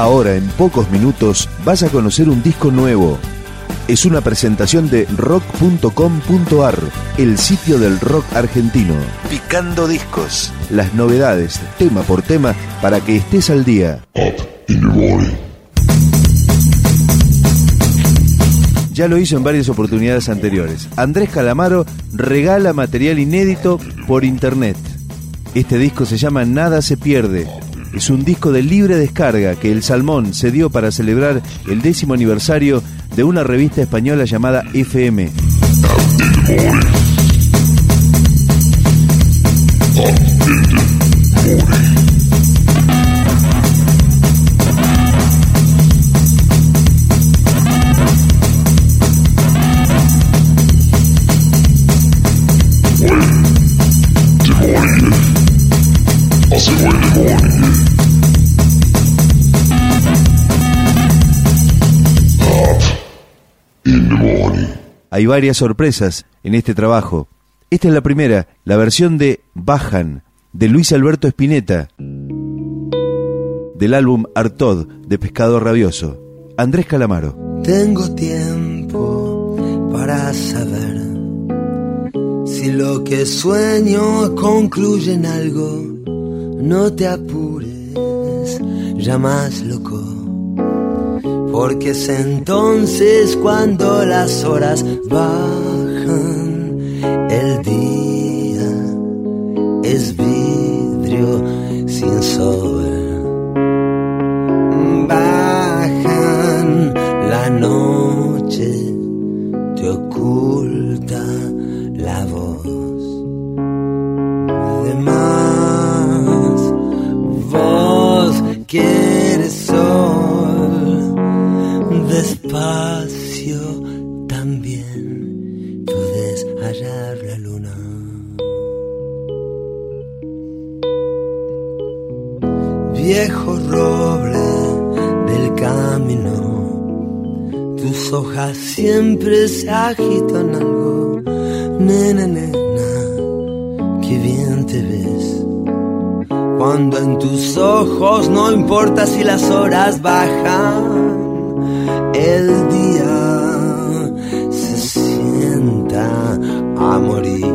Ahora, en pocos minutos, vas a conocer un disco nuevo. Es una presentación de rock.com.ar, el sitio del rock argentino. Picando discos. Las novedades, tema por tema, para que estés al día. Ya lo hizo en varias oportunidades anteriores. Andrés Calamaro regala material inédito por internet. Este disco se llama Nada se pierde. Es un disco de libre descarga que el Salmón se dio para celebrar el décimo aniversario de una revista española llamada FM. Hay varias sorpresas en este trabajo. Esta es la primera, la versión de Bajan, de Luis Alberto Spinetta, del álbum Artod, de Pescado Rabioso. Andrés Calamaro. Tengo tiempo para saber si lo que sueño concluye en algo. No te apures, ya más loco porque es entonces cuando las horas bajan, el día es vidrio sin sol. Bajan la noche, te oculta la voz. Además, vos quieres sol despacio también puedes hallar la luna. Viejo roble del camino, tus hojas siempre se agitan algo. Nena, nena, qué bien te ves. Cuando en tus ojos no importa si las horas bajan el día se sienta a morir.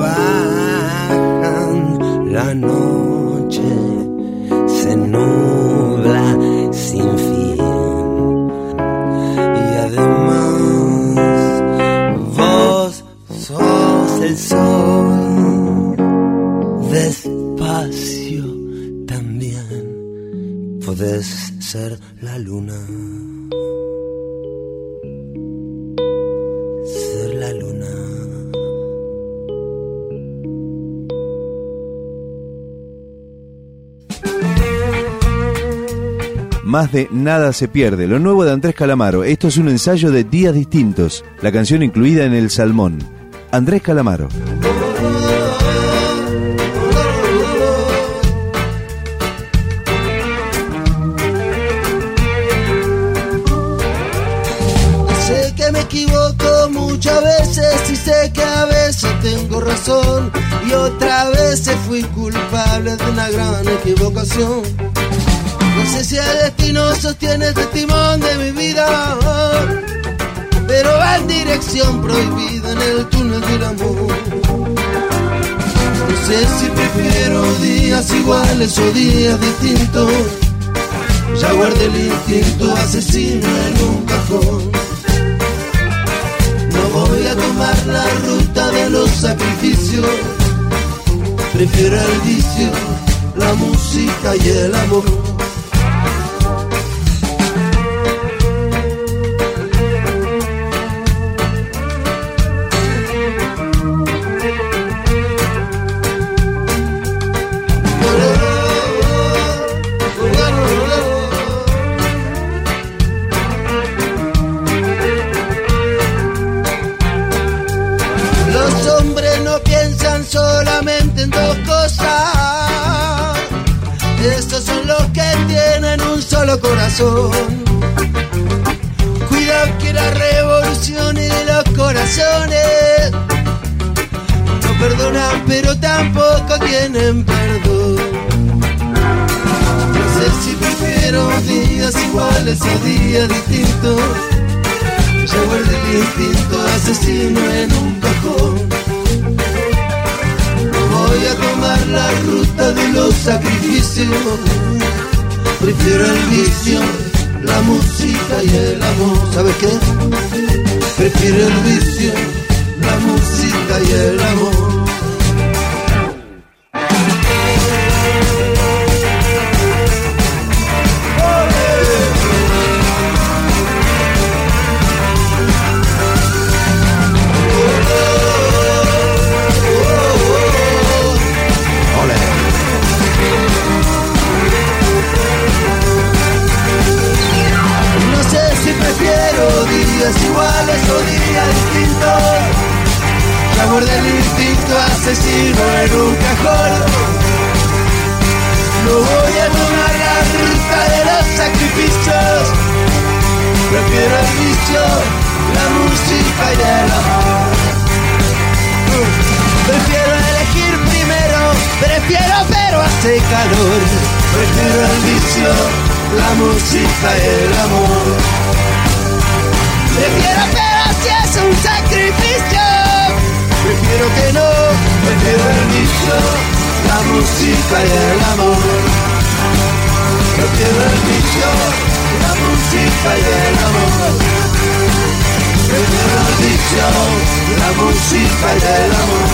Bajan la noche, se nubla sin fin. Podés ser la luna. Ser la luna. Más de Nada se pierde, lo nuevo de Andrés Calamaro. Esto es un ensayo de días distintos, la canción incluida en El Salmón. Andrés Calamaro. Muchas veces y sé que a veces tengo razón y otra vez fui culpable de una gran equivocación. No sé si el destino sostiene este timón de mi vida, pero va en dirección prohibida en el túnel del amor. No sé si prefiero días iguales o días distintos. Ya guardé el instinto asesino en un cajón a la ruta de los sacrificios. Prefiero el vicio, la música y el amor. Corazón. Cuidado que la revolución de los corazones no perdonan, pero tampoco tienen perdón. No sé prefiero días iguales a días distintos. Ya guardé el instinto asesino en un cajón. Voy a tomar la ruta de los sacrificios. Prefiero el vicio, la música y el amor. ¿Sabes qué? Prefiero el vicio, la música y el amor. La música y el amor. Prefiero elegir primero, prefiero pero hace calor. Prefiero el vicio, la música y el amor. Prefiero pero si es un sacrificio. Prefiero que no, prefiero el vicio, la música y el amor. Prefiero el vicio, la música y el amor. La música y el amor.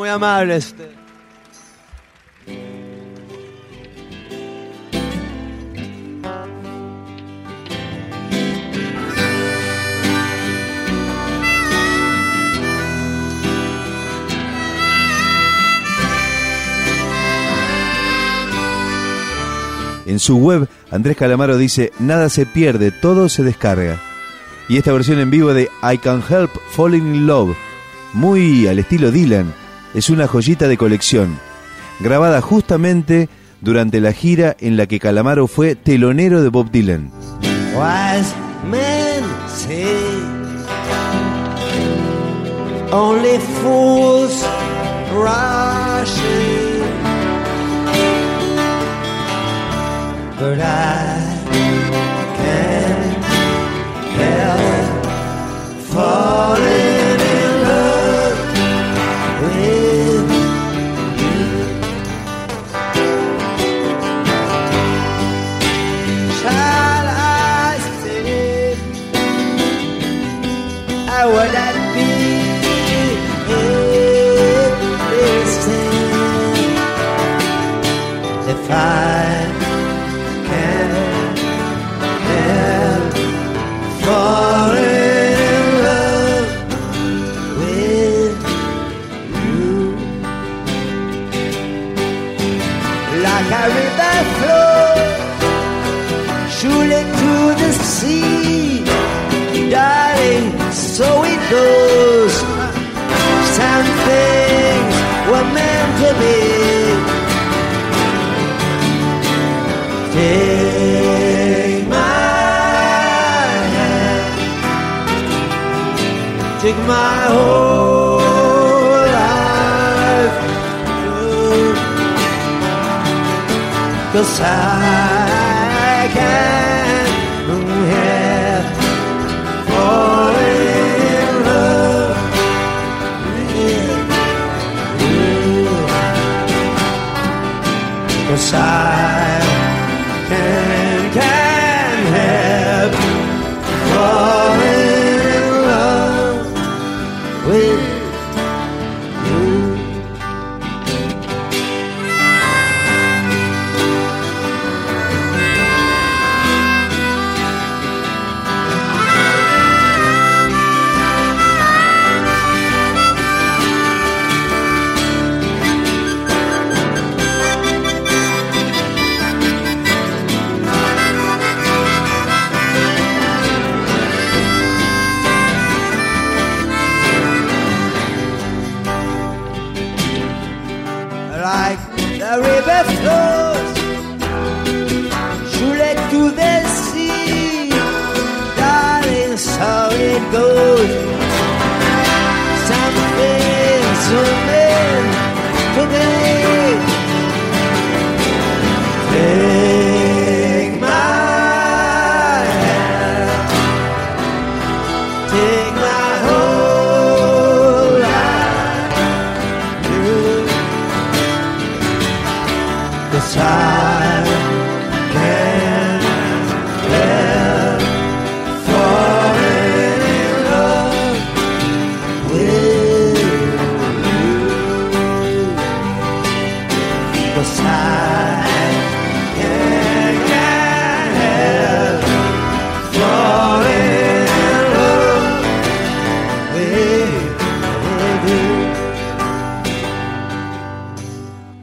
Muy amables. En su web, Andrés Calamaro dice, nada se pierde, todo se descarga. Y esta versión en vivo de I Can Help Falling in Love, muy al estilo Dylan, es una joyita de colección, grabada justamente durante la gira en la que Calamaro fue telonero de Bob Dylan. Take my whole life, cause I can't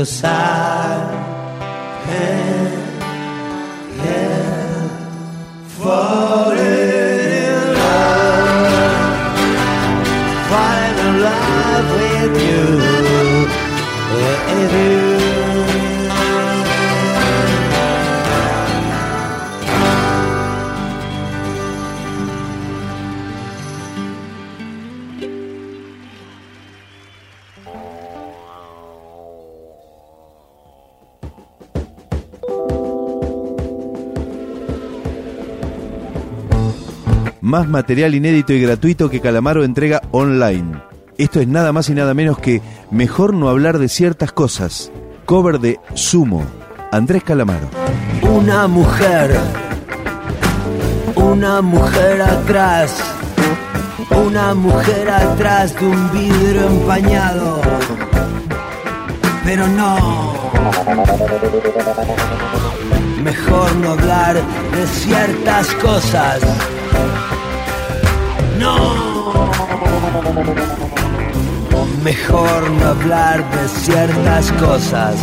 Cause I can't help falling in love, falling in love with you, with you. Más material inédito y gratuito que Calamaro entrega online. Esto es nada más y nada menos que Mejor no hablar de ciertas cosas. Cover de Sumo. Andrés Calamaro. Una mujer, una mujer atrás, una mujer atrás de un vidrio empañado. Pero no, mejor no hablar de ciertas cosas. No, mejor no hablar de ciertas cosas.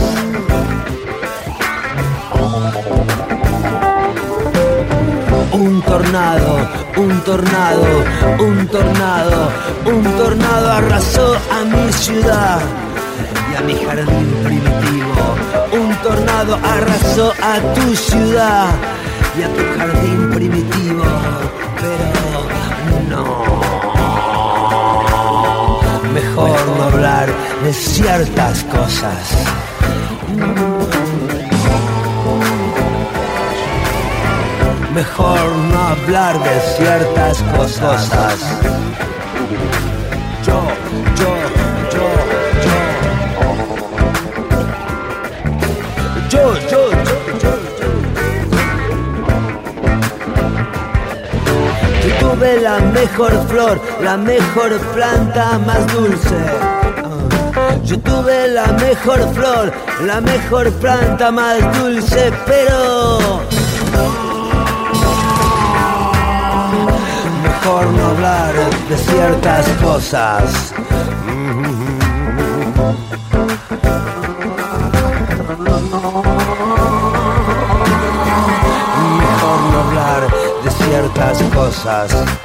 Un tornado, un tornado, un tornado, un tornado arrasó a mi ciudad y a mi jardín primitivo. Un tornado arrasó a tu ciudad y a tu jardín primitivo. Pero no. Mejor no hablar de ciertas cosas. Mejor no hablar de ciertas cosas. Mejor flor, la mejor planta más dulce. Ah. Yo tuve la mejor flor, la mejor planta más dulce, pero mejor no hablar de ciertas cosas. Mejor no hablar de ciertas cosas.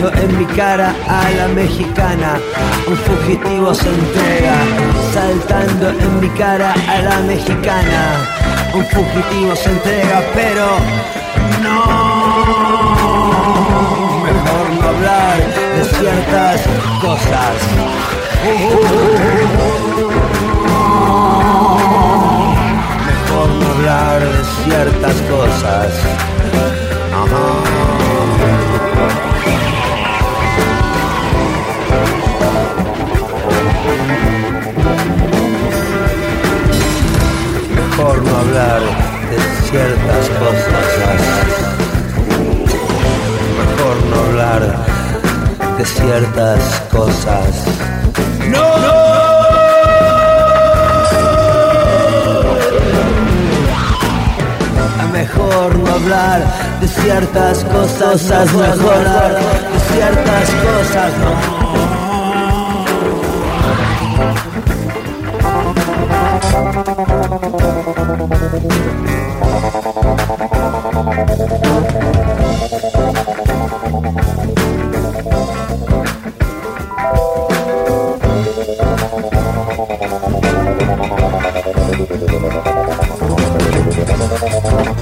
Saltando en mi cara a la mexicana, un fugitivo se entrega. Saltando en mi cara a la mexicana, un fugitivo se entrega, pero no mejor no hablar de ciertas cosas. De ciertas cosas mejorar, de ciertas cosas no.